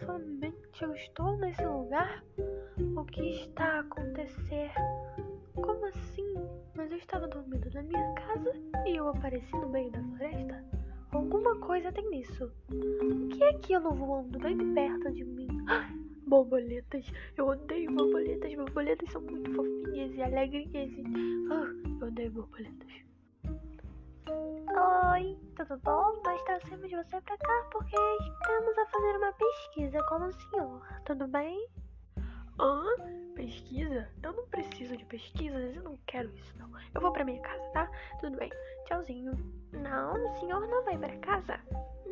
Realmente eu estou nesse lugar? O que está a acontecer? Como assim? Mas eu estava dormindo na minha casa e eu apareci no meio da floresta? Alguma coisa tem nisso. O que é aquilo voando bem perto de mim? Borboletas. Eu odeio borboletas. Borboletas são muito fofinhas e alegrinhas. E... Ah, eu odeio borboletas. Oi, tudo bom? Nós trouxemos você pra cá porque estamos a fazer uma pesquisa com o senhor. Tudo bem? Hã? Pesquisa? Eu não preciso de pesquisas, eu não quero isso não. Eu vou pra minha casa, tá? Tudo bem. Tchauzinho. Não, o senhor não vai para casa.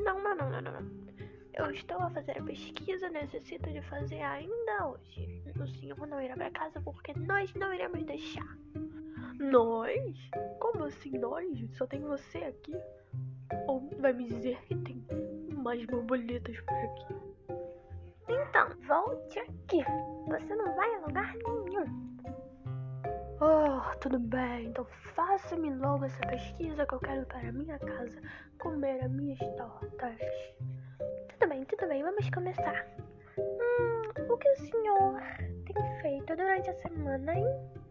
Não, não, não, não, não. Eu estou a fazer a pesquisa, necessito de fazer ainda hoje. O senhor não irá para casa porque nós não iremos deixar. Nós? Como assim nós? Só tem você aqui? Ou vai me dizer que tem mais borboletas por aqui? Então, volte aqui. Você não vai a lugar nenhum. Oh, tudo bem. Então faça-me logo essa pesquisa que eu quero para minha casa comer as minhas tortas. Tudo bem, tudo bem. Vamos começar. Hum, o que o senhor tem feito durante a semana, hein?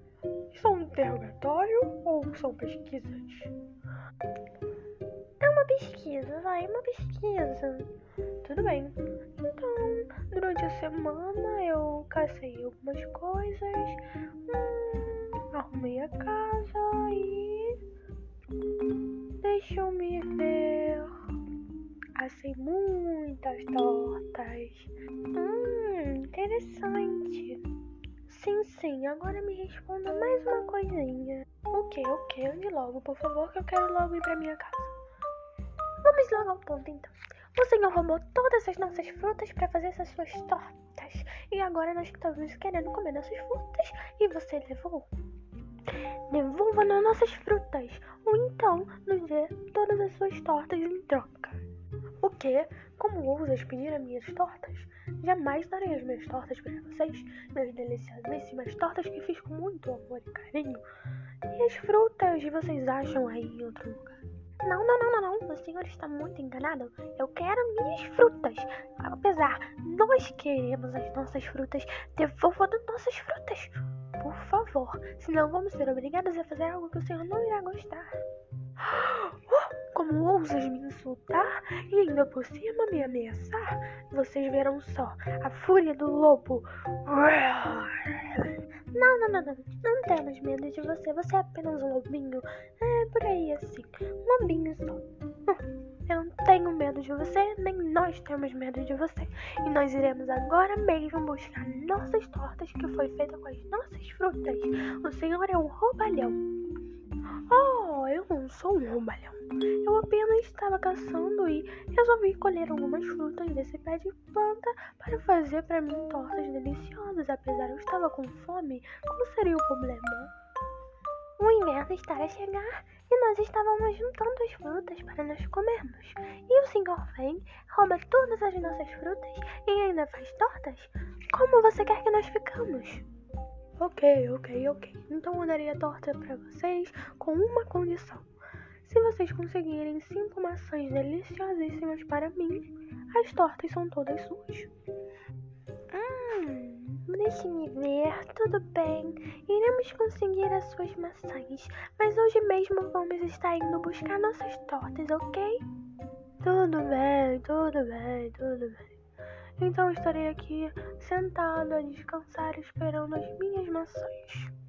São um interrogatório ou são pesquisas? É uma pesquisa, vai, uma pesquisa. Tudo bem. Então, durante a semana eu cacei algumas coisas, hum, arrumei a casa e. Deixa eu me ver. Assei muitas tortas. Hum, interessante. Sim, sim, agora me responda mais uma coisinha. O que, o que? Ande logo, por favor, que eu quero logo ir pra minha casa. Vamos logo ao ponto então. O senhor roubou todas as nossas frutas para fazer essas suas tortas. E agora nós estamos querendo comer nossas frutas e você levou. Devolva nas nossas frutas. Ou então nos dê todas as suas tortas em troca. O que? Como ousas pedir as minhas tortas? Jamais darei as minhas tortas para vocês, minhas deliciosíssimas tortas que fiz com muito amor e carinho. E as frutas vocês acham aí em outro lugar? Não, não, não, não, não. O senhor está muito enganado. Eu quero minhas frutas. Apesar, nós queremos as nossas frutas. Devolva as nossas frutas. Por favor. Senão vamos ser obrigados a fazer algo que o senhor não irá gostar. Como ousas me insultar e ainda por cima me ameaçar? Vocês verão só a fúria do lobo. Não, não, não, não. Não temos medo de você. Você é apenas um lobinho. É por aí assim. Um lobinho só. Eu não tenho medo de você, nem nós temos medo de você. E nós iremos agora mesmo buscar nossas tortas que foi feita com as nossas frutas. O senhor é um roubalhão. Oh, eu não sou um roubalhão. Eu apenas estava caçando e resolvi colher algumas frutas desse pé de planta para fazer para mim tortas deliciosas. Apesar eu estava com fome, qual seria o problema? O inverno está a chegar e nós estávamos juntando as frutas para nós comermos. E o senhor vem, rouba todas as nossas frutas e ainda faz tortas? Como você quer que nós ficamos? Ok, ok, ok. Então eu daria torta para vocês com uma condição. Se vocês conseguirem cinco maçãs deliciosíssimas para mim, as tortas são todas suas. Hum, deixe-me ver, tudo bem. Iremos conseguir as suas maçãs, mas hoje mesmo vamos estar indo buscar nossas tortas, ok? Tudo bem, tudo bem, tudo bem. Então estarei aqui sentado a descansar esperando as minhas maçãs.